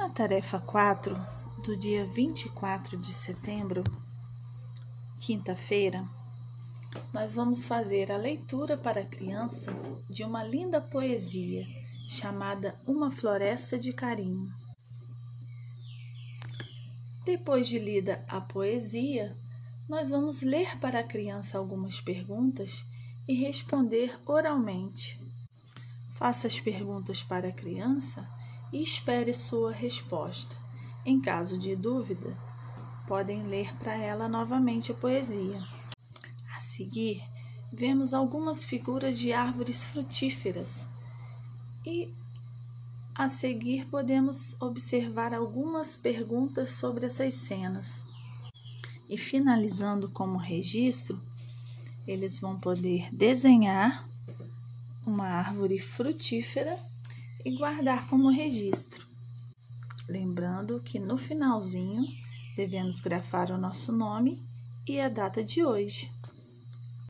Na tarefa 4 do dia 24 de setembro, quinta-feira, nós vamos fazer a leitura para a criança de uma linda poesia chamada Uma Floresta de Carinho. Depois de lida a poesia, nós vamos ler para a criança algumas perguntas e responder oralmente. Faça as perguntas para a criança e espere sua resposta. Em caso de dúvida, podem ler para ela novamente a poesia. A seguir, vemos algumas figuras de árvores frutíferas e a seguir podemos observar algumas perguntas sobre essas cenas. E finalizando como registro, eles vão poder desenhar uma árvore frutífera e guardar como registro. Lembrando que no finalzinho devemos grafar o nosso nome e a data de hoje.